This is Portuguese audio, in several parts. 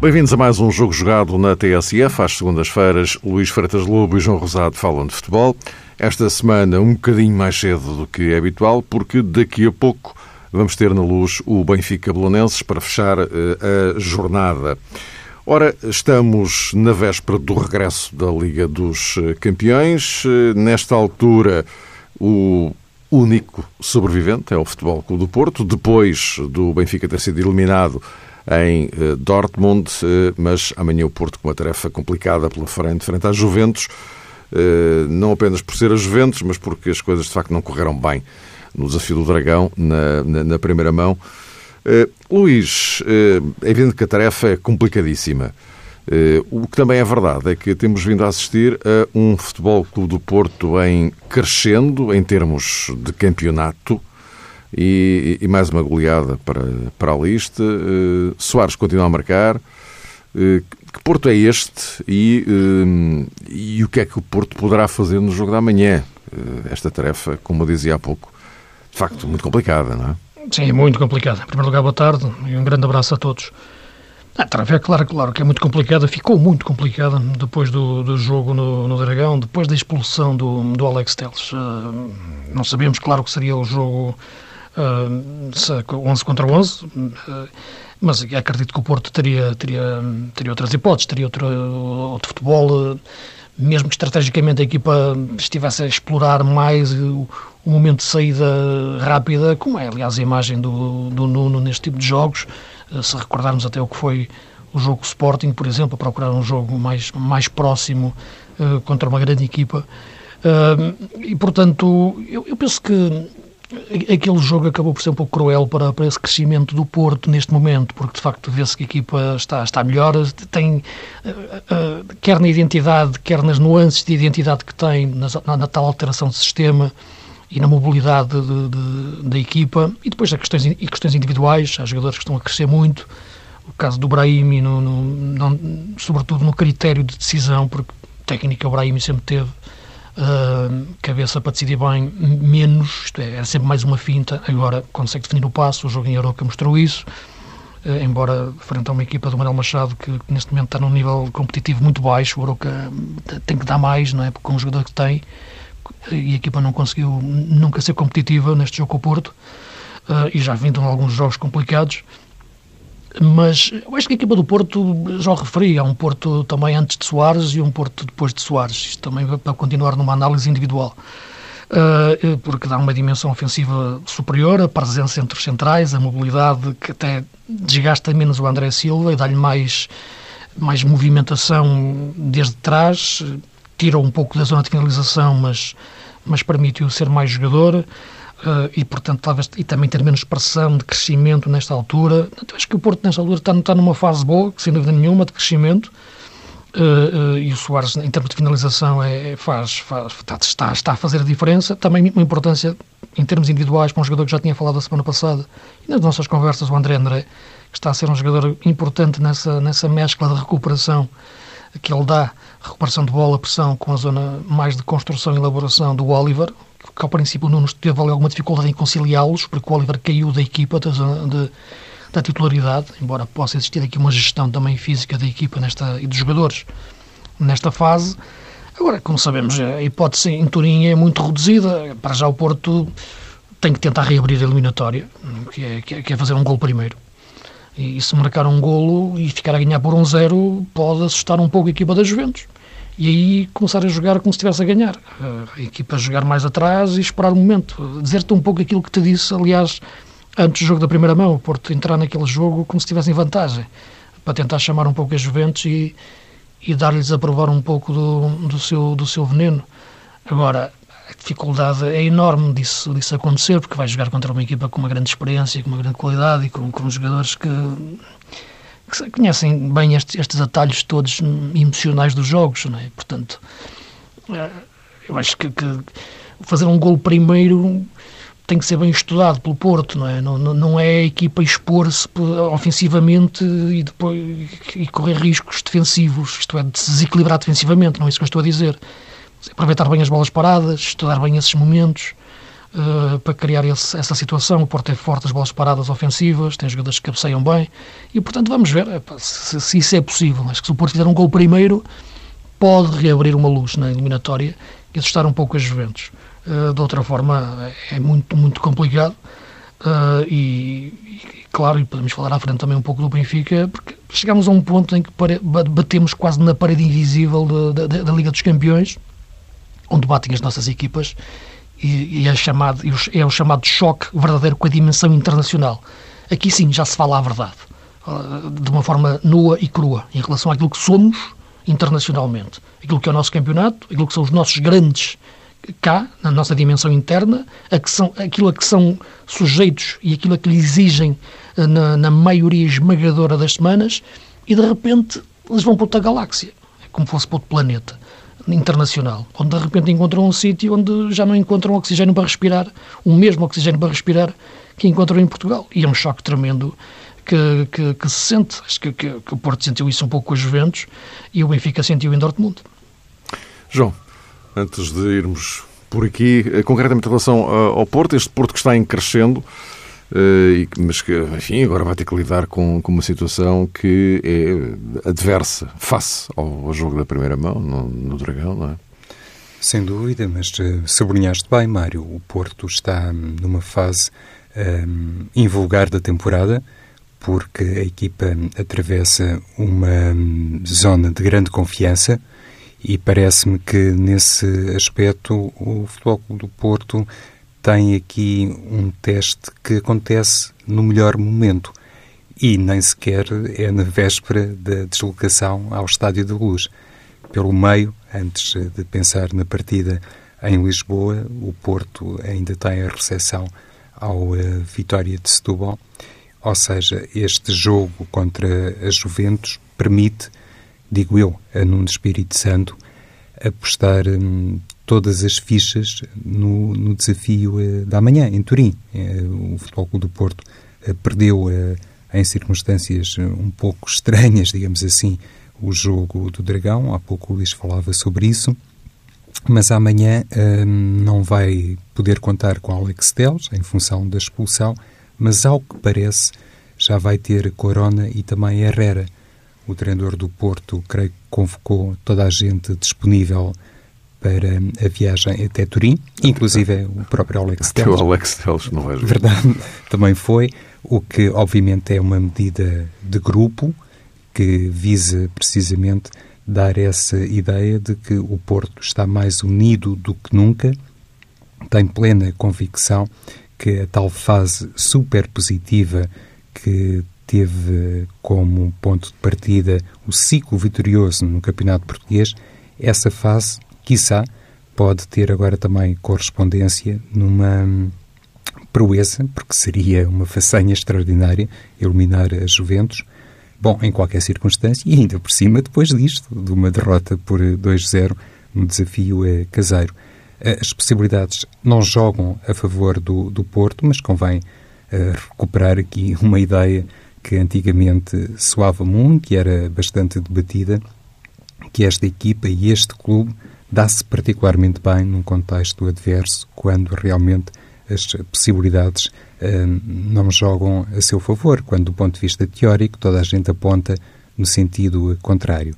Bem-vindos a mais um jogo jogado na TSF. Às segundas-feiras, Luís Freitas Lobo e João Rosado falam de futebol. Esta semana, um bocadinho mais cedo do que é habitual, porque daqui a pouco vamos ter na luz o Benfica Bolonenses para fechar uh, a jornada. Ora, estamos na véspera do regresso da Liga dos eh, Campeões. Uh, nesta altura, o único sobrevivente é o Futebol Clube do Porto, depois do Benfica ter sido eliminado em eh, Dortmund, eh, mas amanhã o Porto com uma tarefa complicada pela frente, frente às Juventus, eh, não apenas por ser a Juventus, mas porque as coisas de facto não correram bem no desafio do Dragão, na, na, na primeira mão. Luís, é evidente que a tarefa é complicadíssima. O que também é verdade é que temos vindo a assistir a um futebol clube do Porto em crescendo em termos de campeonato, e, e, mais uma goleada para, para a lista. Uh, Soares continua a marcar. Uh, que Porto é este e, uh, e o que é que o Porto poderá fazer no jogo da manhã? esta tarefa, como eu dizia há pouco, facto muito complicada, não é? Sim, muito complicada. Em primeiro lugar, boa tarde e um grande abraço a todos. A tarefa é claro, claro que é muito complicada, ficou muito complicada depois do, do jogo no, no Dragão, depois da expulsão do, do Alex Teles. não sabíamos, claro, que seria o jogo uh, ah, 11 contra 11, uh, ah, mas acredito que o Porto teria, teria, teria outras hipóteses, teria outro, outro futebol, uh, mesmo que estrategicamente a equipa estivesse a explorar mais o, o, momento de saída rápida, como é aliás a imagem do, do Nuno neste tipo de jogos, se recordarmos até o que foi o jogo Sporting, por exemplo, a procurar um jogo mais, mais próximo contra uma grande equipa. e portanto, eu, eu penso que aquele jogo acabou por ser um pouco cruel para, para esse crescimento do Porto neste momento, porque de facto vê-se que a equipa está, está melhor, tem, uh, uh, quer na identidade, quer nas nuances de identidade que tem, na, na tal alteração de sistema e na mobilidade de, de, da equipa, e depois há questões, e questões individuais, há jogadores que estão a crescer muito, o caso do Brahimi, no, no, no, sobretudo no critério de decisão, porque técnica o Brahimi sempre teve, cabeça para decidir bem, menos, isto é, era sempre mais uma finta, agora consegue definir o passo, o jogo em Europa mostrou isso, uh, embora frente a uma equipa do Manuel Machado que, que, neste momento está num nível competitivo muito baixo, o Aroca tem que dar mais, não é, com o jogador que tem, e a equipa não conseguiu nunca ser competitiva neste jogo com o Porto, uh, e já vindo alguns jogos complicados, mas eu acho que a equipa do Porto, já o referi, há um Porto também antes de Soares e um Porto depois de Soares. Isto também para continuar numa análise individual. Uh, porque dá uma dimensão ofensiva superior, a presença entre os centrais, a mobilidade que até desgasta menos o André Silva e dá-lhe mais, mais movimentação desde trás, tira um pouco da zona de finalização, mas, mas permite-o ser mais jogador. Uh, e, portanto, talvez e também ter menos pressão de crescimento nesta altura. Então, acho que o Porto, nesta altura, está, está numa fase boa, sem dúvida nenhuma, de crescimento. Uh, uh, e o Soares, em termos de finalização, é, faz, faz, está, está a fazer a diferença. Também uma importância, em termos individuais, para um jogador que já tinha falado a semana passada, e nas nossas conversas, o André André, que está a ser um jogador importante nessa, nessa mescla de recuperação que ele dá, recuperação de bola, pressão, com a zona mais de construção e elaboração do Oliver, que ao princípio o Nuno teve alguma dificuldade em conciliá-los, porque o Oliver caiu da equipa da, de, da titularidade, embora possa existir aqui uma gestão também física da equipa nesta, e dos jogadores nesta fase. Agora, como sabemos, a hipótese em Turim é muito reduzida. Para já o Porto tem que tentar reabrir a eliminatória, que é, que é fazer um gol primeiro. E se marcar um golo e ficar a ganhar por um zero, pode assustar um pouco a equipa da Juventus e aí começar a jogar como se estivesse a ganhar. A equipa a jogar mais atrás e esperar o momento. Dizer-te um pouco aquilo que te disse, aliás, antes do jogo da primeira mão, o Porto entrar naquele jogo como se estivesse em vantagem, para tentar chamar um pouco as Juventus e, e dar-lhes a provar um pouco do, do, seu, do seu veneno. Agora, a dificuldade é enorme disso, disso acontecer, porque vai jogar contra uma equipa com uma grande experiência, com uma grande qualidade e com, com jogadores que que conhecem bem estes, estes atalhos todos emocionais dos jogos, não é? Portanto, eh, eu acho que, que fazer um gol primeiro tem que ser bem estudado pelo Porto, não é? Não, não é a equipa expor-se ofensivamente e depois e correr riscos defensivos, isto é, desequilibrar defensivamente, não é isso que eu estou a dizer. Aproveitar bem as bolas paradas, estudar bem esses momentos uh, para criar esse, essa situação. O Porto é forte as bolas paradas ofensivas, tem jogadores que cabeceiam bem e, portanto, vamos ver se, se, isso é possível. Acho que se o Porto fizer um gol primeiro, pode reabrir uma luz na eliminatória e assustar um pouco as Juventus. Uh, de outra forma, é muito, muito complicado. Uh, e, e, claro, e podemos falar à frente também um pouco do Benfica, porque chegamos a um ponto em que batemos quase na parede invisível da, da, da Liga dos Campeões, onde batem as nossas equipas, e, e é, chamado, é o chamado choque verdadeiro com a dimensão internacional. Aqui sim já se fala a verdade, de uma forma nua e crua, em relação àquilo que somos internacionalmente. Aquilo que é o nosso campeonato, aquilo que são os nossos grandes cá, na nossa dimensão interna, a que são, aquilo a que são sujeitos e aquilo a que lhe exigem uh, na, na maioria esmagadora das semanas, e de repente eles vão para outra galáxia, é como fosse para outro planeta internacional, onde de repente encontram um sítio onde já não encontram oxigênio para respirar, o mesmo oxigênio para respirar que encontram em Portugal. E é um choque tremendo que, que, que se sente. Acho que, que, que, o Porto sentiu isso um pouco com os Juventus e o Benfica sentiu em Dortmund. João, antes de irmos por aqui, eh, concretamente em relação ao Porto, este Porto que está em crescendo, mas que, enfim, agora vai ter que lidar com, com uma situação que é adversa face ao, ao jogo da primeira mão no, no, Dragão, não é? Sem dúvida, mas uh, sublinhaste bem, Mário, o Porto está numa fase um, invulgar da temporada, porque a equipa atravessa uma um, zona de grande confiança e parece-me que nesse aspecto o Futebol Clube do Porto tem aqui um teste que acontece no melhor momento e nem sequer é na véspera da deslocação ao Estádio da Luz. Pelo meio, antes de pensar na partida em Lisboa, o Porto ainda tem a recepção ao uh, Vitória de Setúbal, ou seja, este jogo contra a Juventus permite, digo eu, a Nuno Espírito Santo apostar hum, todas as fichas no, no desafio uh, da manhã, em Turim. Uh, o Futebol Clube do Porto uh, perdeu, em circunstâncias um pouco estranhas, digamos assim, o jogo do Dragão. Há pouco o Luís falava sobre isso. Mas amanhã não vai poder contar com Alex Teles, em função da expulsão, mas ao que parece já vai ter Corona e também Herrera. O treinador do Porto, creio que convocou toda a gente disponível para a viagem até Turim, inclusive o próprio Alex Telles. O Alex Telles não vai Verdade, também foi, o que obviamente é uma medida de grupo que visa precisamente dar essa ideia de que o Porto está mais unido do que nunca, tem plena convicção que a tal fase super positiva que teve como ponto de partida o ciclo vitorioso no Campeonato Português, essa fase quiçá, pode ter agora também correspondência numa proeza, porque seria uma façanha extraordinária eliminar a Juventus. Bom, em qualquer circunstância, e ainda por cima, depois disto, de uma derrota por 2-0 no desafio é caseiro. As possibilidades não jogam a favor do, do Porto, mas convém uh, recuperar aqui uma ideia que antigamente soava muito e era bastante debatida, que esta equipa e este clube dá-se particularmente bem num contexto adverso, quando realmente as possibilidades uh, não jogam a seu favor, quando, do ponto de vista teórico, toda a gente aponta no sentido contrário.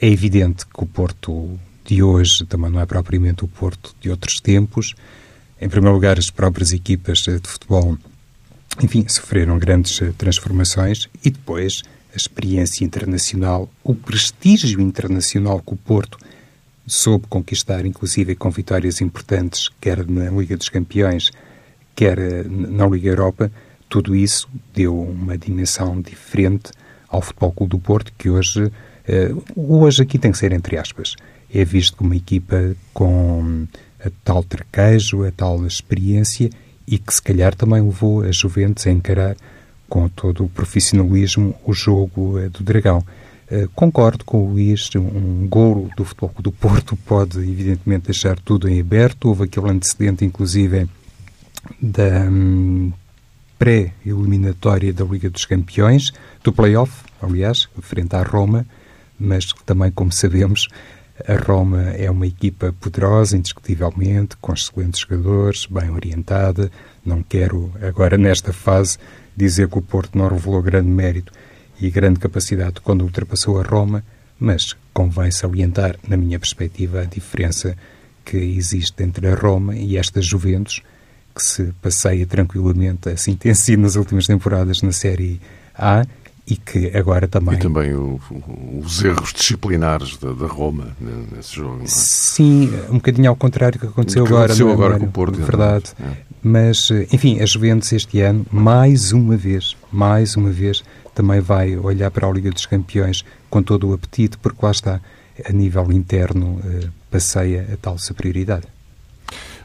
É evidente que o Porto de hoje também não é propriamente o Porto de outros tempos. Em primeiro lugar, as próprias equipas de futebol, enfim, sofreram grandes transformações e depois a experiência internacional, o prestígio internacional que o Porto soube conquistar, inclusive com vitórias importantes, quer na Liga dos Campeões, quer eh, na Liga Europa, tudo isso deu uma dimensão diferente ao Futebol Clube do Porto, que hoje, eh, hoje aqui tem que ser entre aspas, é visto como uma equipa com a tal traquejo, a tal experiência e que se calhar também levou a Juventus a encarar com todo o profissionalismo o jogo eh, do Dragão. Eh, concordo com o Luís, um golo do Futebol do Porto pode, evidentemente, deixar tudo em aberto. Houve aquele antecedente, inclusive, da hum, pré-eliminatória da Liga dos Campeões, do play-off, aliás, frente à Roma, mas também, como sabemos, a Roma é uma equipa poderosa, indiscutivelmente, com excelentes jogadores, bem orientada. Não quero, agora nesta fase, dizer que o Porto não revelou grande mérito e grande capacidade quando ultrapassou a Roma, mas convém salientar, na minha perspectiva, a diferença que existe entre a Roma e esta Juventus, que se passeia tranquilamente, assim tem sido nas últimas temporadas na Série A e que agora também... E também o, os erros disciplinares da, da, Roma nesse jogo. É? Sim, um bocadinho ao contrário do que aconteceu que agora. Aconteceu agora com o Porto. Verdade. É. Mas, enfim, a Juventus este ano, mais uma vez, mais uma vez, também vai olhar para a Liga dos Campeões com todo o apetite, porque lá está, a nível interno, uh, passeia a tal superioridade.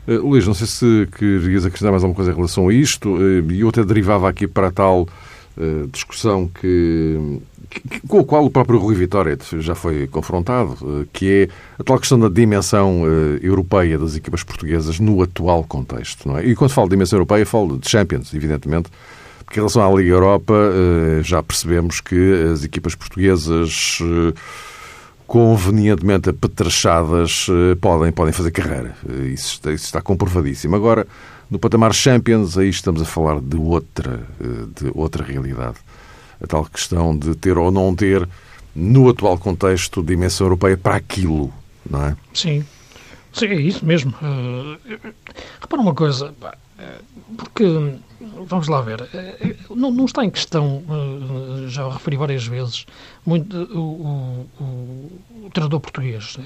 Uh, Luís, não sei se querias acrescentar mais alguma coisa em relação a isto. Uh, eu até derivava aqui para a tal uh, discussão que, que, com a qual o próprio Rui Vitória já foi confrontado, que é a tal questão da dimensão europeia das equipas portuguesas no atual contexto. É? E quando falo de dimensão europeia, falo de Champions, evidentemente, porque em relação à Liga Europa já percebemos que as equipas portuguesas convenientemente apetrechadas eh, podem, podem fazer carreira. Eh, isso está, isso está comprovadíssimo. Agora, no patamar Champions, aí estamos a falar de outra, eh, de outra realidade. A tal questão de ter ou não ter, no atual contexto, dimensão europeia para aquilo, não é? Sim. Sim, é isso mesmo. Uh, repara uma coisa, porque vamos lá ver, eh, eh, não, não, está em questão, eh, já referi várias vezes, muito, o, o, o, treinador português.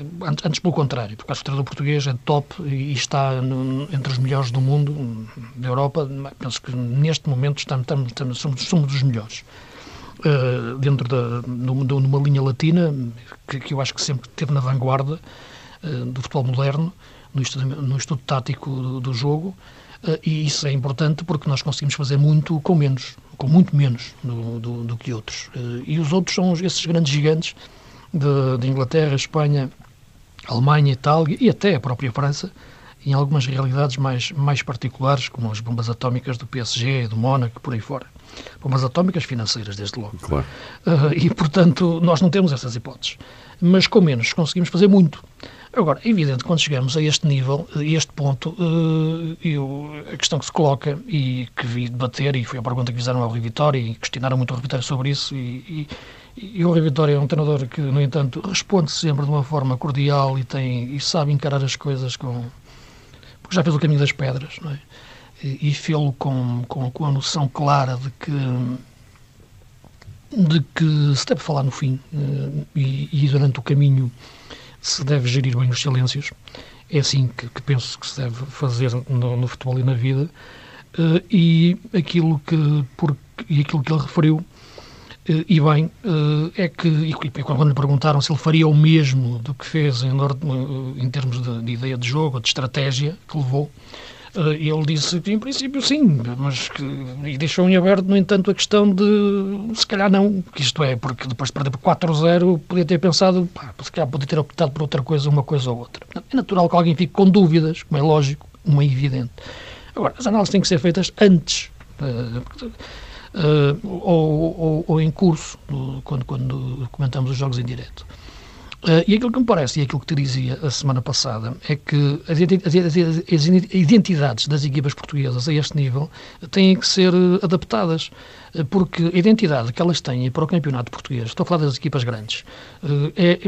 Antes, pelo contrário, porque acho que o treinador português é top e está no, entre os melhores do mundo, da Europa. Penso que neste momento estamos, estamos, somos, somos dos melhores. Uh, dentro da, numa linha latina, que, que, eu acho que sempre esteve na vanguarda do futebol moderno, no estudo, no estudo tático do, do jogo. Eh, e isso é importante porque nós conseguimos fazer muito com menos, com muito menos do, do, do que outros. Eh, e os outros são esses grandes gigantes de, de, Inglaterra, Espanha, Alemanha, Itália e até a própria França, em algumas realidades mais, mais particulares, como as bombas atómicas do PSG, do Mónaco, por aí fora. Bombas atómicas financeiras, desde logo. Claro. Uh, e, portanto, nós não temos essas hipóteses. Mas com menos conseguimos fazer muito. Agora, é evidente, quando chegamos a este nível, a este ponto, eh, eu, a questão que se coloca e que vi debater, e foi a pergunta que fizeram ao Rui Vitória e questionaram muito o Rui Vitória sobre isso, e, e, e o Rui Vitória é um treinador que, no entanto, responde sempre de uma forma cordial e, tem, e sabe encarar as coisas com. porque já fez o caminho das pedras, não é? E, e fê-lo com, com, com a noção clara de que de que se deve falar no fim eh, e, e durante o caminho se deve gerir bem os silêncios. É assim que, que penso que se deve fazer no, no futebol e na vida. Uh, e aquilo que, e aquilo que ele referiu, uh, e bem, uh, é que, e quando lhe perguntaram se ele faria o mesmo do que fez em, em termos de, de, ideia de jogo, de estratégia que levou, e ele disse que, em princípio, sim, mas que, e deixou em aberto, no entanto, a questão de se calhar não, que isto é, porque depois de perder por 4-0, podia ter pensado, pá, se calhar podia ter optado por outra coisa, uma coisa ou outra. É natural que alguém fique com dúvidas, como é lógico, como é evidente. Agora, as análises têm que ser feitas antes. Uh, uh, ou, ou, ou, em curso, quando, quando comentamos os jogos em direto. Uh, e aquilo que me parece, e aquilo que te dizia a semana passada, é que as, identidades das equipas portuguesas a este nível têm que ser eh, adaptadas, eh, porque a identidade que elas têm para o campeonato português, estou a falar das equipas grandes, é,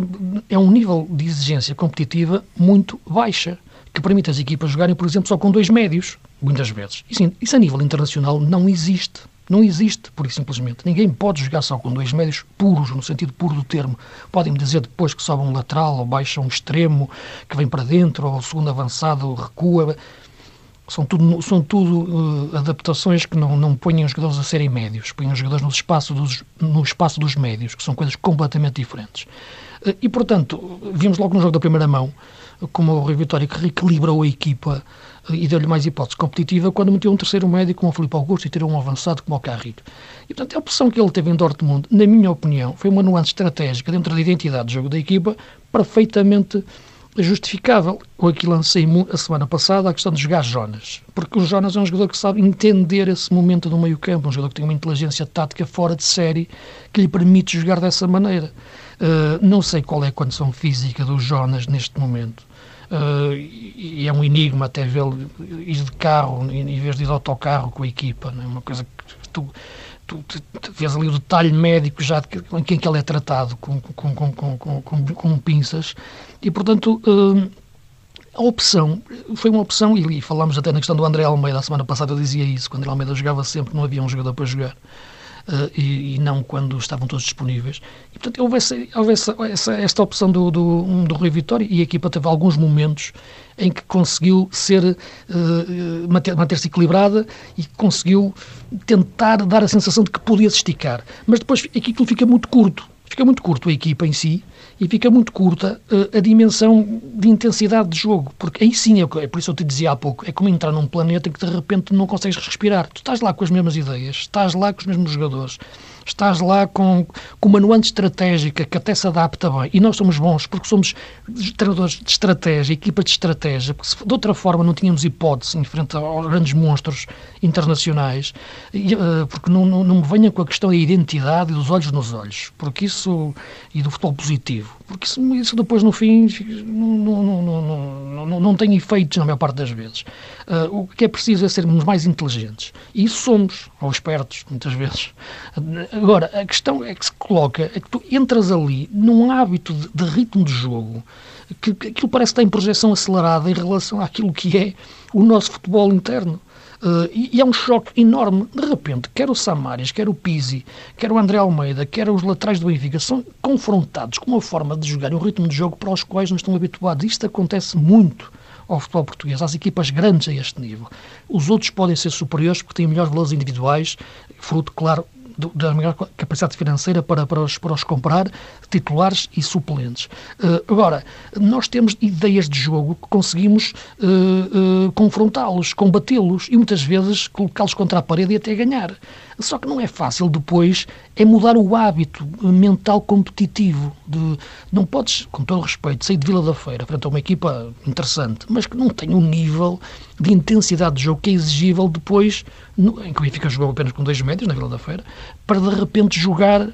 é um nível de exigência competitiva muito baixa, que permite às equipas jogarem, por exemplo, só com dois médios, muitas vezes. Isso, isso a nível internacional não existe. Não existe, por simplesmente. Ninguém pode jogar só com dois médios puros, no sentido puro do termo. Podem-me dizer depois que sobe um lateral, ou baixa um extremo, que vem para dentro, ou o segundo avançado recua. São tudo, são tudo uh, adaptações que não, não põem os jogadores a serem médios, põem os jogadores no espaço dos, no espaço dos médios, que são coisas completamente diferentes. Uh, e, portanto, vimos logo no jogo da primeira mão como o Rui Vitória que reequilibrou a equipa e deu-lhe mais hipótese competitiva quando meteu um terceiro médio como o Filipe Augusto e tirou um avançado como o Carrilho. E, portanto, a opção que ele teve em Dortmund, na minha opinião, foi uma nuance estratégica dentro da identidade de jogo da equipa perfeitamente é justificável. O aqui lancei a semana passada a questão de jogar Jonas, porque o Jonas é um jogador que sabe entender esse momento do meio campo, um jogador que tem uma inteligência tática fora de série que lhe permite jogar dessa maneira. Uh, não sei qual é a condição física do Jonas neste momento. Uh, e é um enigma até vê-lo ir de carro em vez de ir de autocarro com a equipa. É uma coisa que tu, tu, tu, tu vês ali o detalhe médico já de que, em que ele é tratado com, com, com, com, com, com pinças e, portanto, uh, a opção foi uma opção, e, e falámos até na questão do André Almeida, a semana passada eu dizia isso, quando o Almeida jogava sempre, não havia um jogador para jogar. Uh, e, e, não quando estavam todos disponíveis. E, portanto, houve, essa, houve essa, essa, esta opção do, do, do Rui Vitória e a equipa teve alguns momentos em que conseguiu ser uh, manter-se manter equilibrada e conseguiu tentar dar a sensação de que podia se esticar. Mas depois aquilo fica muito curto. Fica muito curto a equipa em si e fica muito curta uh, a dimensão de intensidade de jogo, porque aí sim, é, é, por isso eu te dizia há pouco, é como entrar num planeta que de repente não consegues respirar. Tu estás lá com as mesmas ideias, estás lá com os mesmos jogadores, estás lá com, com uma nuance estratégica que até se adapta bem. E nós somos bons porque somos treinadores de estratégia, equipa de estratégia, porque se, de outra forma não tínhamos hipótese em frente aos grandes monstros internacionais, e, uh, porque não, não, não me venham com a questão da identidade e dos olhos nos olhos, porque isso, e do futebol positivo, porque isso, isso depois no fim não, não, não, não, não tem efeitos na maior parte das vezes. Uh, o que é preciso é sermos mais inteligentes. E isso somos, ou espertos, muitas vezes. Agora, a questão é que se coloca é que tu entras ali num hábito de, de ritmo de jogo que, aquilo parece que tem projeção acelerada em relação àquilo que é o nosso futebol interno. Uh, e, é um choque enorme. De repente, quer o Samaris, quer o Pizzi, quer o André Almeida, quer os laterais do Benfica, são confrontados com uma forma de jogar e um ritmo de jogo para os quais não estão habituados. Isto acontece muito ao futebol português, às equipas grandes a este nível. Os outros podem ser superiores porque têm melhores valores individuais, fruto, claro, da maior capacidade financeira para, para, os, para os comprar, titulares e suplentes. Uh, agora, nós temos ideias de jogo que conseguimos uh, uh, confrontá-los, combatê-los e muitas vezes colocá-los contra a parede e até ganhar. Só que não é fácil depois é mudar o hábito mental competitivo. De, não podes, com todo respeito, sair de Vila da Feira frente a uma equipa interessante, mas que não tem um nível de intensidade de jogo que é exigível depois, no, em que o Benfica jogou apenas com dois médios na Vila da Feira, para de repente jogar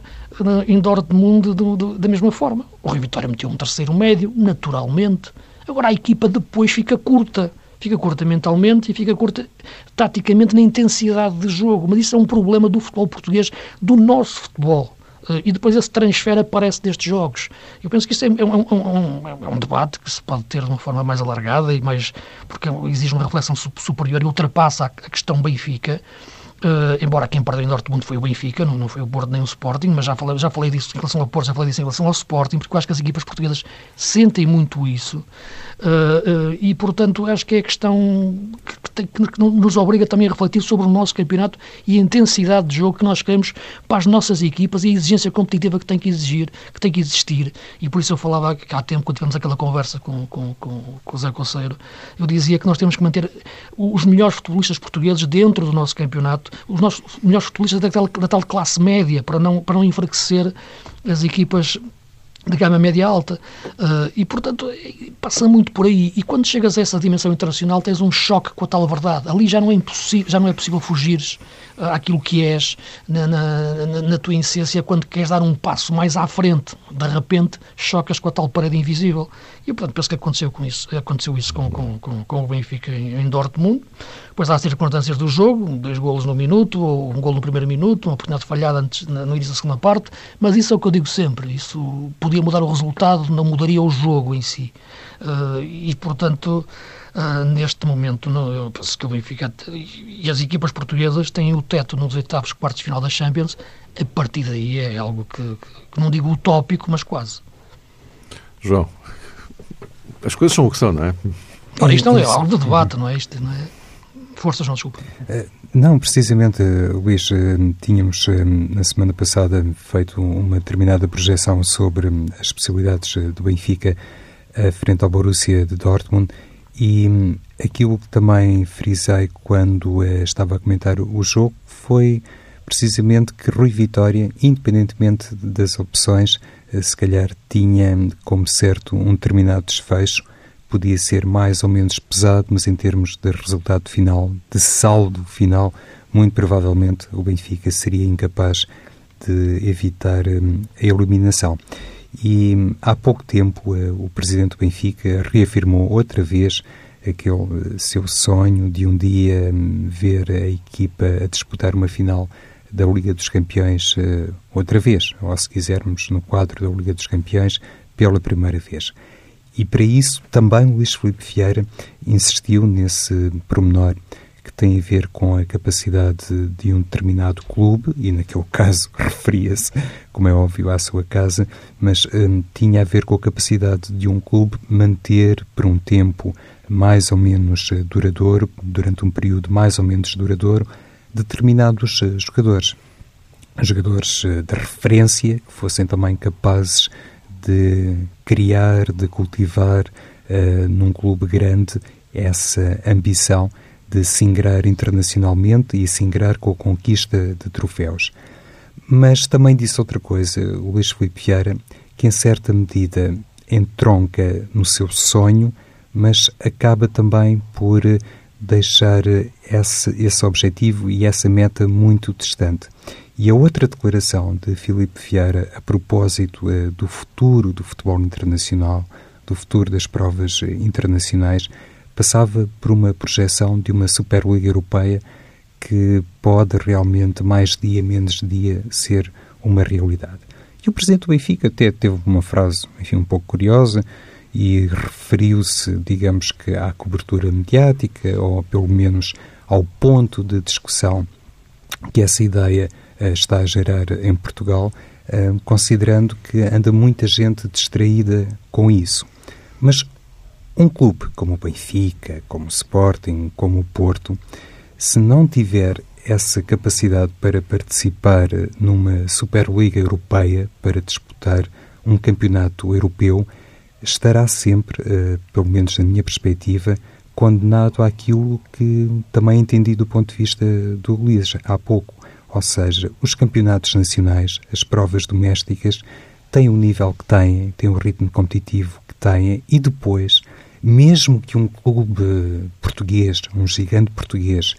em Dortmund do, do, da mesma forma. O Rio Vitória meteu um terceiro médio, naturalmente. Agora a equipa depois fica curta fica curta mentalmente e fica curta taticamente na intensidade de jogo. Mas isso é um problema do futebol português, do nosso futebol. Eh, e depois esse transfer aparece destes jogos. Eu penso que isso é, é, um, é, um, é um, debate que se pode ter de uma forma mais alargada e mais porque exige uma reflexão superior e ultrapassa a questão Benfica. Uh, embora quem perdeu em Dortmund foi o Benfica, não, não foi o Porto nem o Sporting, mas já falei, já falei disso em relação ao Porto, já falei disso em relação ao Sporting, porque eu acho que as equipas portuguesas sentem muito isso uh, uh, e, portanto, acho que é a questão que, tem, que, nos obriga também a refletir sobre o nosso campeonato e a intensidade de jogo que nós queremos para as nossas equipas e a exigência competitiva que tem que exigir, que tem que existir. E por isso eu falava há tempo, quando tivemos aquela conversa com, com, com, com o Zé Conceiro, eu dizia que nós temos que manter os melhores futebolistas portugueses dentro do nosso campeonato os nossos melhores futebolistas da tal, da tal classe média, para não, para não enfraquecer as equipas de gama média alta. Uh, e, portanto, passa muito por aí. E quando chegas a essa dimensão internacional, tens um choque com a tal verdade. Ali já não é, já não é possível fugires àquilo que és na, na, na, tua essência quando queres dar um passo mais à frente. De repente, chocas com a tal parede invisível. E, portanto, penso que aconteceu, com isso, aconteceu isso com, com, com, com o Benfica em, em Dortmund. Depois há as circunstâncias do jogo, dois golos no minuto, ou um gol no primeiro minuto, uma oportunidade falhada antes, no início da segunda parte, mas isso é o que eu digo sempre. Isso podia mudar o resultado, não mudaria o jogo em si. Uh, e, portanto, Uh, neste momento, no, eu penso que o Benfica e as equipas portuguesas têm o teto nos oitavos quartos de final da Champions. A partir daí é algo que, que não digo utópico, mas quase. João, as coisas são o que são, não é? Ora, isto não é algo de debate, não é? Isto, não é? Desculpa. Eh, não, precisamente, Luís, eh, tínhamos eh, na semana passada feito uma determinada projeção sobre as possibilidades do Benfica frente ao Borussia de Dortmund e hum, aquilo que também frisei quando estava a comentar o jogo foi precisamente que Rui Vitória, independentemente das opções, eh, se calhar tinha como certo um determinado desfecho, podia ser mais ou menos pesado, mas em termos de resultado final, de saldo final, muito provavelmente o Benfica seria incapaz de evitar hum, a eliminação. E hum, há pouco tempo eh, o presidente do Benfica reafirmou outra vez aquele eh, seu sonho de um dia hum, ver a equipa a disputar uma final da Liga dos Campeões eh, outra vez, ou se quisermos, no quadro da Liga dos Campeões, pela primeira vez. E para isso também Luís Filipe Vieira insistiu nesse promenor que tem a ver com a capacidade de um determinado clube, e naquele caso referia-se, como é óbvio, à sua casa, mas hum, tinha a ver com a capacidade de um clube manter por um tempo mais ou menos eh, duradouro, durante um período mais ou menos duradouro, determinados eh, jogadores. Jogadores eh, de referência que fossem também capazes de criar, de cultivar uh, num clube grande essa ambição de se ingrar internacionalmente e se ingrar com a conquista de troféus. Mas também disse outra coisa, o Luís Filipe Vieira, que em certa medida entronca no seu sonho, mas acaba também por deixar esse, esse objetivo e essa meta muito distante. E a outra declaração de Filipe Vieira a propósito uh, do futuro do futebol internacional, do futuro das provas internacionais, passava por uma projeção de uma Superliga Europeia que pode realmente, mais dia menos dia, ser uma realidade. E o presidente do Benfica até teve uma frase, enfim, um pouco curiosa, e referiu-se, digamos que, à cobertura mediática, ou pelo menos ao ponto de discussão que essa ideia uh, está a gerar em Portugal, uh, considerando que anda muita gente distraída com isso. Mas um clube como o Benfica, como o Sporting, como o Porto, se não tiver essa capacidade para participar numa Superliga Europeia, para disputar um campeonato europeu, estará sempre, uh, pelo menos na minha perspectiva, condenado àquilo que também entendi do ponto de vista do Luís há pouco. Ou seja, os campeonatos nacionais, as provas domésticas, têm o nível que têm, têm o ritmo competitivo que têm e depois, mesmo que um clube português, um gigante português,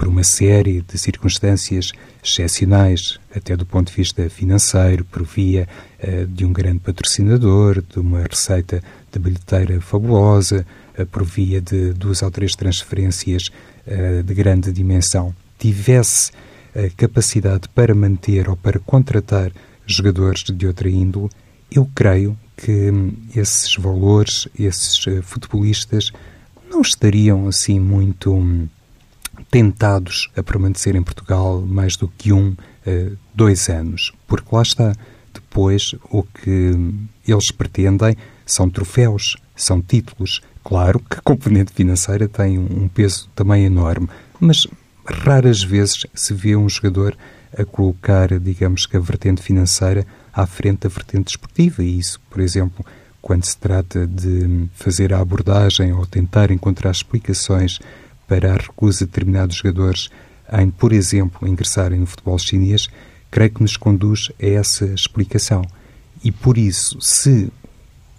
por uma série de circunstâncias excepcionais, até do ponto de vista financeiro, por via uh, de um grande patrocinador, de uma receita de bilheteira fabulosa, uh, por via de duas ou três transferências uh, de grande dimensão, tivesse a capacidade para manter ou para contratar jogadores de outra índole, eu creio que hum, esses valores, esses futebolistas, não estariam assim muito hum, tentados a permanecer em Portugal mais do que um, uh, dois anos, porque lá está. Depois, o que eles pretendem são troféus, são títulos. Claro que a componente financeira tem um peso também enorme, mas raras vezes se vê um jogador a colocar, digamos que, a vertente financeira à frente da vertente desportiva. E isso, por exemplo, quando se trata de fazer a abordagem ou tentar encontrar explicações para a recusa de determinados jogadores em, por exemplo, ingressarem no futebol chinês, creio que nos conduz a essa explicação. E por isso, se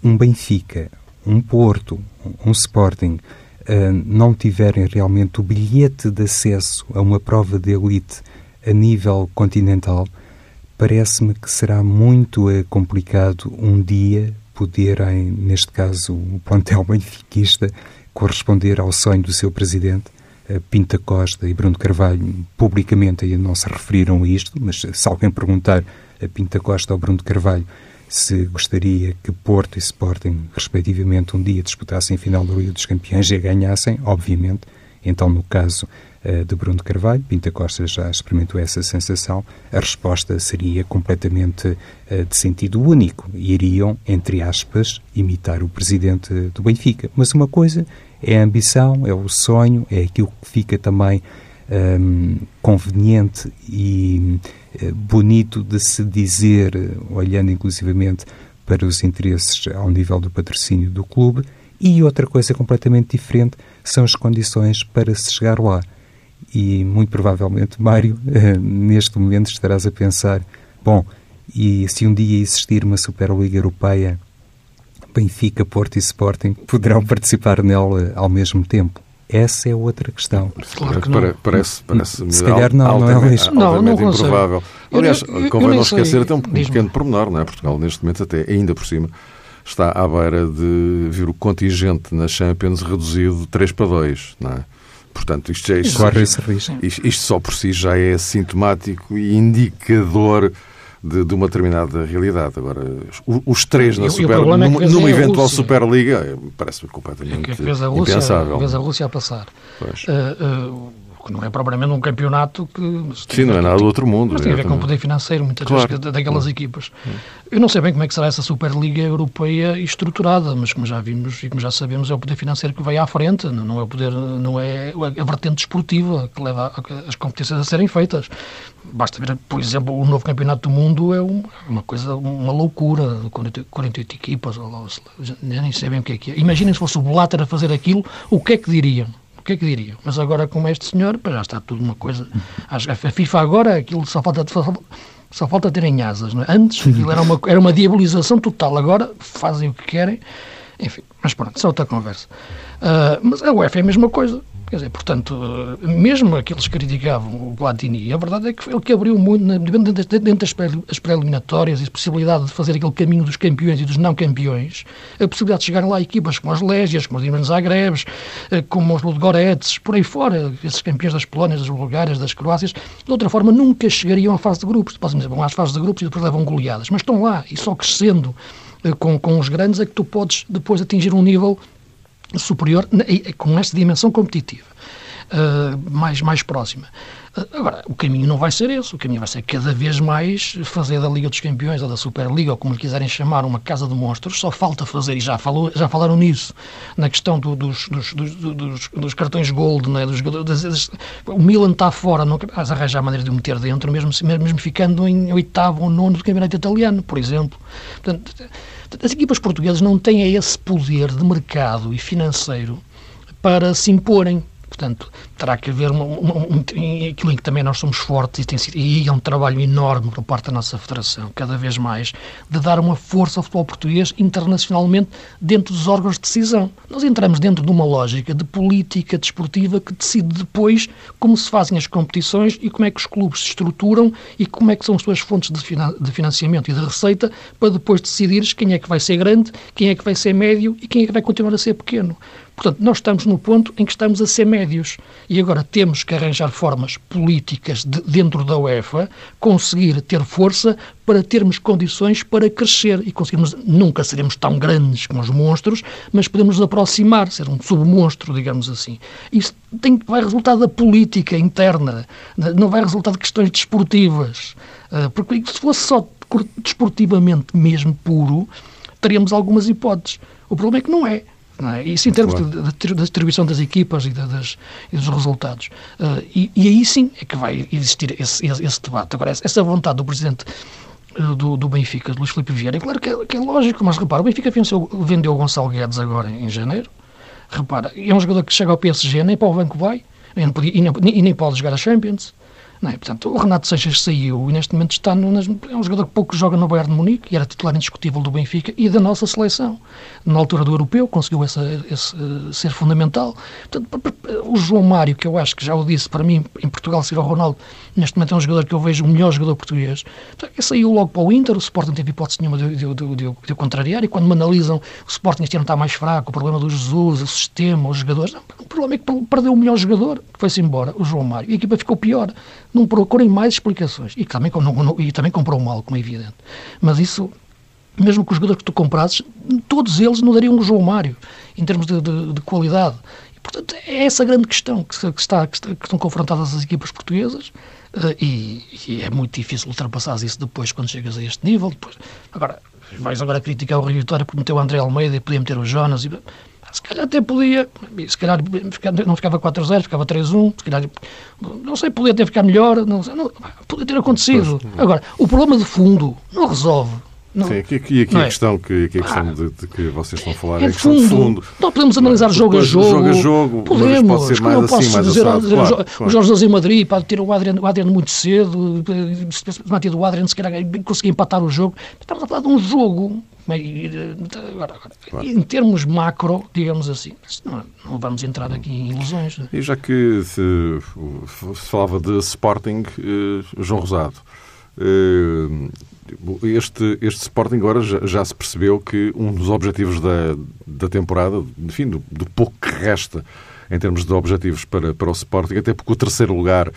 um Benfica, um Porto, um Sporting uh, não tiverem realmente o bilhete de acesso a uma prova de elite a nível continental, parece-me que será muito uh, complicado um dia poderem, neste caso, o plantel benfiquista, corresponder ao sonho do seu presidente, Pinta Costa e Bruno Carvalho publicamente ainda não se referiram a isto, mas se alguém perguntar a Pinta Costa ou Bruno Carvalho se gostaria que Porto e Sporting, respectivamente, um dia disputassem a final do Liga dos Campeões e a ganhassem, obviamente, então no caso de Bruno Carvalho, Pinta Costa já experimentou essa sensação, a resposta seria completamente uh, de sentido único. Iriam, entre aspas, imitar o presidente do Benfica. Mas uma coisa é a ambição, é o sonho, é aquilo que fica também um, conveniente e uh, bonito de se dizer, olhando inclusivamente para os interesses ao nível do patrocínio do clube, e outra coisa completamente diferente são as condições para se chegar lá. E muito provavelmente, Mário, eh, neste momento estarás a pensar: bom, e se um dia existir uma Superliga Europeia, Benfica, Porto e Sporting poderão participar nela ao mesmo tempo? Essa é outra questão. Claro que não. Parece, parece Se calhar não, não é. Não, não improvável. Aliás, eu, eu, convém não esquecer até um pequeno pormenor, não é? Portugal, neste momento, até ainda por cima, está à beira de vir o contingente na Champions reduzido de 3 para 2, não é? Portanto, isto, já, isto, isto, isto, isto só por si já é sintomático e indicador de, de, uma determinada realidade. Agora, os, três na Super, numa, é numa eventual Superliga, parece-me completamente é que a Rússia, impensável. Vês a Rússia a passar. Uh, uh, que não é propriamente um campeonato que... Sim, não é nada do outro mundo. Mas tem a ver com o poder financeiro, muitas claro. vezes, daquelas equipas. Eu não sei bem como é que será essa Superliga Europeia estruturada, mas como já vimos e como já sabemos, é o poder financeiro que vai à frente, não é o poder, não é a vertente desportiva que leva as competências a serem feitas. Basta ver, por exemplo, o novo campeonato do mundo é uma coisa, uma loucura, 48 equipas, nem sei bem o que é que é. Imaginem se fosse o Blatter a fazer aquilo, o que é que diriam? O que é que diriam? Mas agora, como este senhor, já está tudo uma coisa. A FIFA agora, aquilo só falta. Só falta terem asas. Não é? Antes aquilo era uma, era uma diabolização total, agora fazem o que querem. Enfim, mas pronto, isso é outra conversa. Uh, mas a UEFA é a mesma coisa. Quer dizer, portanto, mesmo aqueles que criticavam o Platini, a verdade é que foi ele que abriu muito, dentro das pré-eliminatórias e a possibilidade de fazer aquele caminho dos campeões e dos não campeões, a possibilidade de chegar lá equipas como as Légias, como os Dinamo Zagrebs, eh, como os Ludogorets, por aí fora, esses campeões das Polónias, das Bulgárias, das Croácias, de outra forma nunca chegariam à fase de grupos. Podem dizer, vão às fases de grupos e depois levam goleadas, mas estão lá e só crescendo com, com os grandes é que tu podes depois atingir um nível superior com esta dimensão competitiva. Uh, mais, mais próxima. Agora, o caminho não vai ser esse, o caminho vai ser cada vez mais fazer da Liga dos Campeões ou da Superliga, ou como lhe quiserem chamar, uma casa de monstros, só falta fazer, e já, falou, já falaram nisso, na questão do, dos, dos, dos, dos, cartões Gold, né, dos, das, o Milan está fora, não mas arranjar maneira de o meter dentro, mesmo, mesmo ficando em oitavo ou nono do campeonato italiano, por exemplo. Portanto, as equipas portuguesas não têm esse poder de mercado e financeiro para se imporem. Portanto, terá que haver uma, uma, um, aquilo em que também nós somos fortes e, tem, e é um trabalho enorme por parte da nossa Federação, cada vez mais, de dar uma força ao futebol português internacionalmente dentro dos órgãos de decisão. Nós entramos dentro de uma lógica de política desportiva que decide depois como se fazem as competições e como é que os clubes se estruturam e como é que são as suas fontes de, de financiamento e de receita para depois decidires quem é que vai ser grande, quem é que vai ser médio e quem é que vai continuar a ser pequeno. Portanto, nós estamos no ponto em que estamos a ser médios e agora temos que arranjar formas políticas de, dentro da UEFA, conseguir ter força para termos condições para crescer e conseguirmos, nunca seremos tão grandes como os monstros, mas podemos nos aproximar, ser um submonstro, digamos assim. Isso tem, vai resultar da política interna, não vai resultar de questões desportivas, ah, porque se fosse só desportivamente mesmo puro, teríamos algumas hipóteses. O problema é que não é. É? Isso em termos claro. da distribuição das equipas e, das, e dos resultados. Uh, e, e, aí sim é que vai existir esse, esse, debate. Agora, essa vontade do Presidente uh, do, do, Benfica, de Luís Filipe Vieira, é claro que é, que é, lógico, mas repara, o Benfica venceu, vendeu o Gonçalo Guedes agora em, em janeiro. Repara, é um jogador que chega ao PSG, nem para o banco vai, nem, e, nem, e nem pode jogar a Champions. Não é? Portanto, o Renato Seixas saiu e neste momento está no, é um jogador que pouco joga no Bayern de Munique e era titular indiscutível do Benfica e da nossa seleção. Na altura do europeu conseguiu essa, esse, uh, ser fundamental. Portanto, o João Mário, que eu acho que já o disse, para mim, em Portugal, ser o Ronaldo, neste momento é um jogador que eu vejo o melhor jogador português. Portanto, saiu logo para o Inter, o Sporting teve hipótese nenhuma de, de, de, de, de contrariar e quando me analisam o Sporting este ano está mais fraco, o problema do Jesus, o sistema, os jogadores, não, o problema é que perdeu o melhor jogador, que foi-se embora, o João Mário, e a equipa ficou pior não procurem mais explicações. E também, não, e também comprou mal, como é evidente. Mas isso, mesmo com os jogadores que tu comprasses, todos eles não dariam um João Mário, em termos de, de, de qualidade. E, portanto, é essa grande questão que, que, está, que, está, que estão confrontadas as equipas portuguesas. Uh, e, e, é muito difícil ultrapassar isso depois quando chegas a este nível. Depois. Agora, vais agora criticar o Rio Vitória porque meteu o André Almeida e podia meter o Jonas. E, se calhar até podia, se calhar não ficava 4-0, ficava 3-1, se calhar, não sei, podia até ficar melhor, não, sei, não podia ter acontecido. Agora, o problema de fundo não resolve. Não, Sim, aqui, aqui, aqui é? a questão, que, aqui a questão ah, de, de, que vocês estão a falar é, é questão fundo. de fundo. Nós podemos analisar não, jogo a jogo. Jogo a jogo, podemos, pode ser mais assim, mais dizer, assado, dizer, claro, o Jorge Jesus em Madrid pode ter o Adriano, o Adriano muito cedo, se manter o Adriano se calhar conseguir empatar o jogo. Estamos a falar de um jogo Agora, agora claro. em termos macro, digamos assim, não, não, vamos entrar aqui em ilusões. E já que se, se falava de Sporting, eh, João Rosado, eh, este, este Sporting agora já, já, se percebeu que um dos objetivos da, da temporada, enfim, do, do pouco que resta em termos de objetivos para, para o Sporting, até porque o terceiro lugar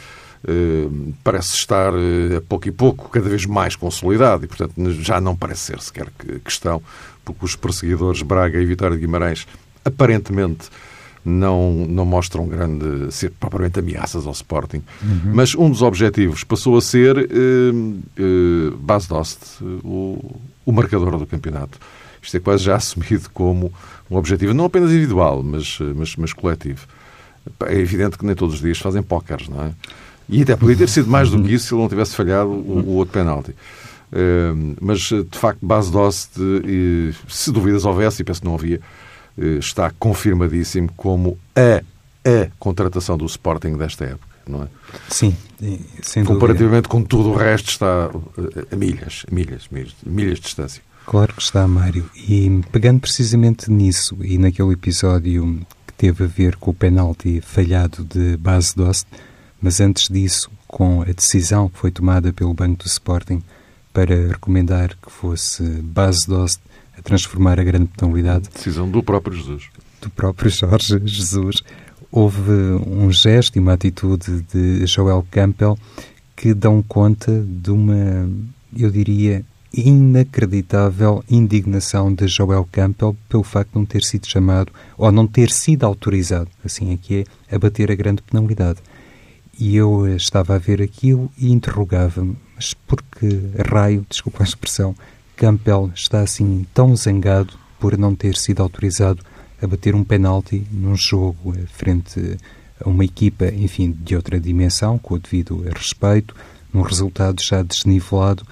eh, parece estar eh, a pouco e pouco cada vez mais consolidado e, portanto, já não parece ser sequer questão, porque os perseguidores Braga e Vitória de Guimarães aparentemente não, não mostram grande, ser propriamente ameaças ao Sporting. Uhum. Mas um dos objetivos passou a ser eh, eh, Bas Dost, o, o marcador do campeonato. Isto é quase já assumido como um objetivo, não apenas individual, mas, mas, mas coletivo. É evidente que nem todos os dias fazem póqueres, não é? E até podia ter sido mais do que isso se ele não tivesse falhado o, o outro penalti. Uh, mas, de facto, base Dost, uh, se dúvidas houvesse, e penso que não havia, está confirmadíssimo como a, a contratação do Sporting desta época, não é? Sim, sem Comparativamente com tudo o resto, está eh, a milhas, milhas, milhas, milhas de distância. Claro que está, Mário. E pegando precisamente nisso e naquele episódio que teve a ver com o penalti falhado de Base Dost, mas antes disso, com a decisão que foi tomada pelo Banco do Sporting para recomendar que fosse base Dost a transformar a grande penalidade. Decisão do próprio Jesus. Do próprio Jorge Jesus. Houve um gesto e uma atitude de Joel Campbell que dão conta de uma, eu diria, inacreditável indignação de Joel Campbell pelo facto de não ter sido chamado, ou não ter sido autorizado, assim é que é, a bater a grande penalidade. E eu estava a ver aquilo e interrogava-me, mas por que raio, desculpa a expressão, Campbell está assim tão zangado por não ter sido autorizado a bater um penalti num jogo frente a uma equipa, enfim, de outra dimensão, com o devido respeito, num resultado já desnivelado,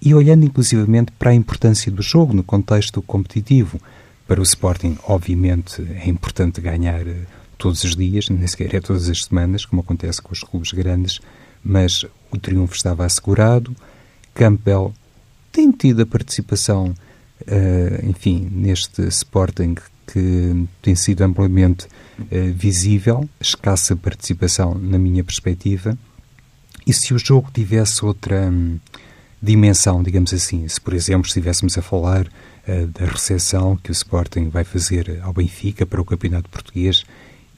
e olhando inclusivamente para a importância do jogo no contexto competitivo. Para o Sporting, obviamente, é importante ganhar todos os dias, nem sequer é todas as semanas, como acontece com os clubes grandes, mas o triunfo estava assegurado. Campbell tem tido a participação, uh, enfim, neste Sporting que tem sido amplamente uh, visível, escassa participação na minha perspectiva. E se o jogo tivesse outra hum, dimensão, digamos assim, se por exemplo estivéssemos a falar uh, da recepção que o Sporting vai fazer ao Benfica para o Campeonato Português,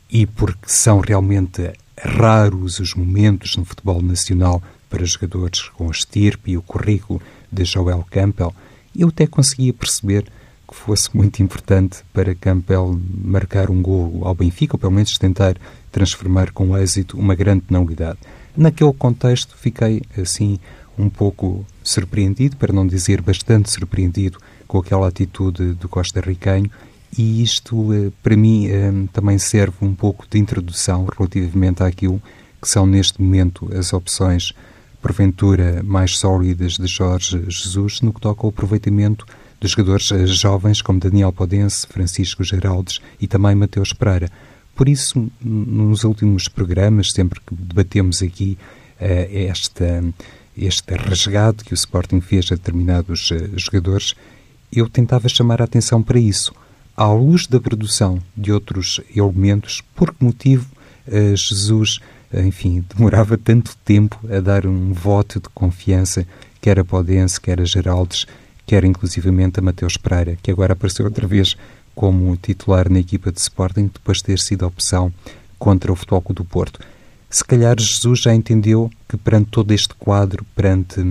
e porque são realmente raros os momentos no futebol nacional para jogadores com a estirpe e o currículo de Joel Campbell, eu até conseguia perceber que fosse muito importante para Campbell marcar um gol ao Benfica, ou pelo menos tentar transformar com êxito uma grande penalidade. Naquele contexto fiquei assim um pouco surpreendido, para não dizer bastante surpreendido, com aquela atitude do costa-ricanho e isto, eh, para mim, eh, também serve um pouco de introdução relativamente àquilo que são, neste momento, as opções, porventura, mais sólidas de Jorge Jesus no que toca ao aproveitamento de jogadores eh, jovens como Daniel Podense, Francisco Geraldes e também Mateus Pereira. Por isso, nos últimos programas, sempre que debatemos aqui esta, este resgate que o Sporting fez a determinados jogadores, eu tentava chamar a atenção para isso – à luz da produção de outros elementos, por que motivo uh, Jesus, uh, enfim, demorava tanto tempo a dar um voto de confiança, quer a Podense, quer a Geraldes, quer inclusivamente a Mateus Pereira, que agora apareceu outra vez como titular na equipa de Sporting, depois de ter sido opção contra o Futebol do Porto. Se calhar Jesus já entendeu que perante todo este quadro, perante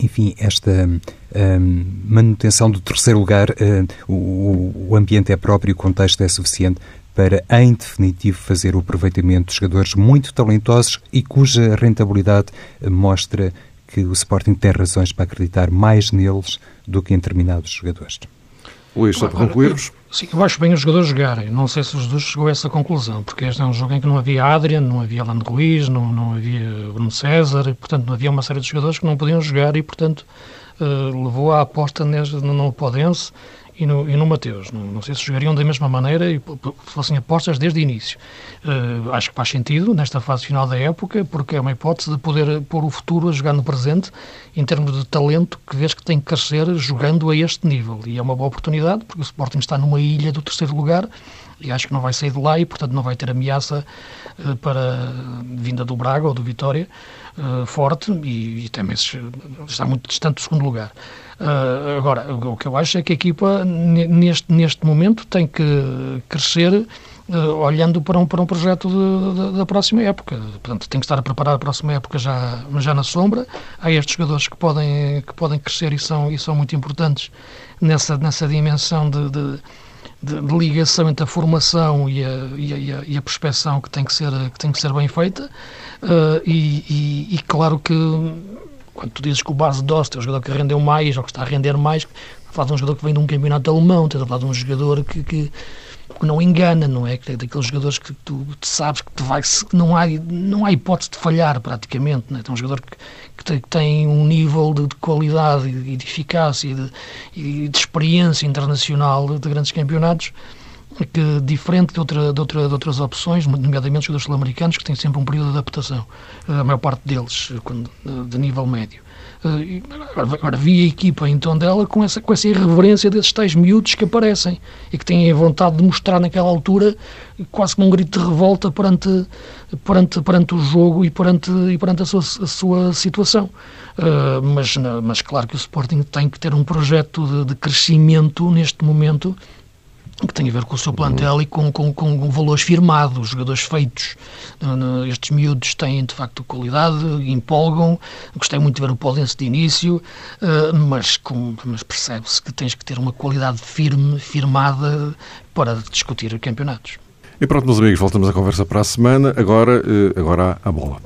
enfim, esta um, manutenção do terceiro lugar, uh, o, o, ambiente é próprio, o contexto é suficiente para, em definitivo, fazer o aproveitamento de jogadores muito talentosos e cuja rentabilidade mostra que o Sporting tem razões para acreditar mais neles do que em determinados jogadores. Luís, só para concluirmos. Sim, eu acho bem os jogadores jogarem. Não sei se os dois chegou a essa conclusão, porque este é um jogo em que não havia Adrian, não havia Alan Ruiz, não, não havia Bruno César, e, portanto não havia uma série de jogadores que não podiam jogar e, portanto, uh, levou à aposta no, no Podense e no, e no Mateus. Não, não, sei se jogariam da mesma maneira e fossem apostas desde o início. Uh, acho que faz sentido nesta fase final da época, porque é uma hipótese de poder pôr o futuro a jogar no presente, em termos de talento, que vês que tem que crescer jogando a este nível. E é uma boa oportunidade, porque o Sporting está numa ilha do terceiro lugar e acho que não vai sair de lá e, portanto, não vai ter ameaça uh, para vinda do Braga ou do Vitória uh, forte e, e também está muito distante do segundo lugar. Uh, agora, o que eu acho é que a equipa, neste, neste momento, tem que crescer olhando para um, para um projeto de, de, da próxima época. Portanto, tem que estar a preparar a próxima época já, já na sombra. Há estes jogadores que podem, que podem crescer e são, e são muito importantes nessa, nessa dimensão de, de de, de, ligação entre a formação e a, e a, e a prospecção que tem que ser, que tem que ser bem feita. Uh, e, e, e, claro que quando tu dizes que o base Dost é o jogador que rendeu mais ou que está a render mais, falar de um jogador que vem de um campeonato alemão, estás a falar de um jogador que, que, que não engana, não é? É daqueles jogadores que tu, sabes que, vai, não, há, não há hipótese de falhar praticamente. Não é? Então, um jogador que, que, tem, que tem um nível de, de qualidade e de eficácia e de, e de experiência internacional de grandes campeonatos que, diferente de, outra, de, outra, de outras opções, nomeadamente os jogadores sul-americanos, que têm sempre um período de adaptação, a maior parte deles, quando, de nível médio. Agora, agora vi a equipa em dela com essa, com essa irreverência desses tais miúdos que aparecem e que têm a vontade de mostrar naquela altura quase como um grito de revolta perante, perante, perante o jogo e perante, e perante a, sua, a sua situação. Uh, mas, mas claro que o Sporting tem que ter um projeto de, de crescimento neste momento que tem a ver com o seu plantel e com, com, com valores firmados, jogadores feitos. Estes miúdos têm, de facto, qualidade, empolgam. Gostei muito de ver o Polense de início, eh, mas, mas percebe-se que tens que ter uma qualidade firme, firmada, para discutir campeonatos. E pronto, meus amigos, voltamos à conversa para a semana. Agora, eh, agora a bola.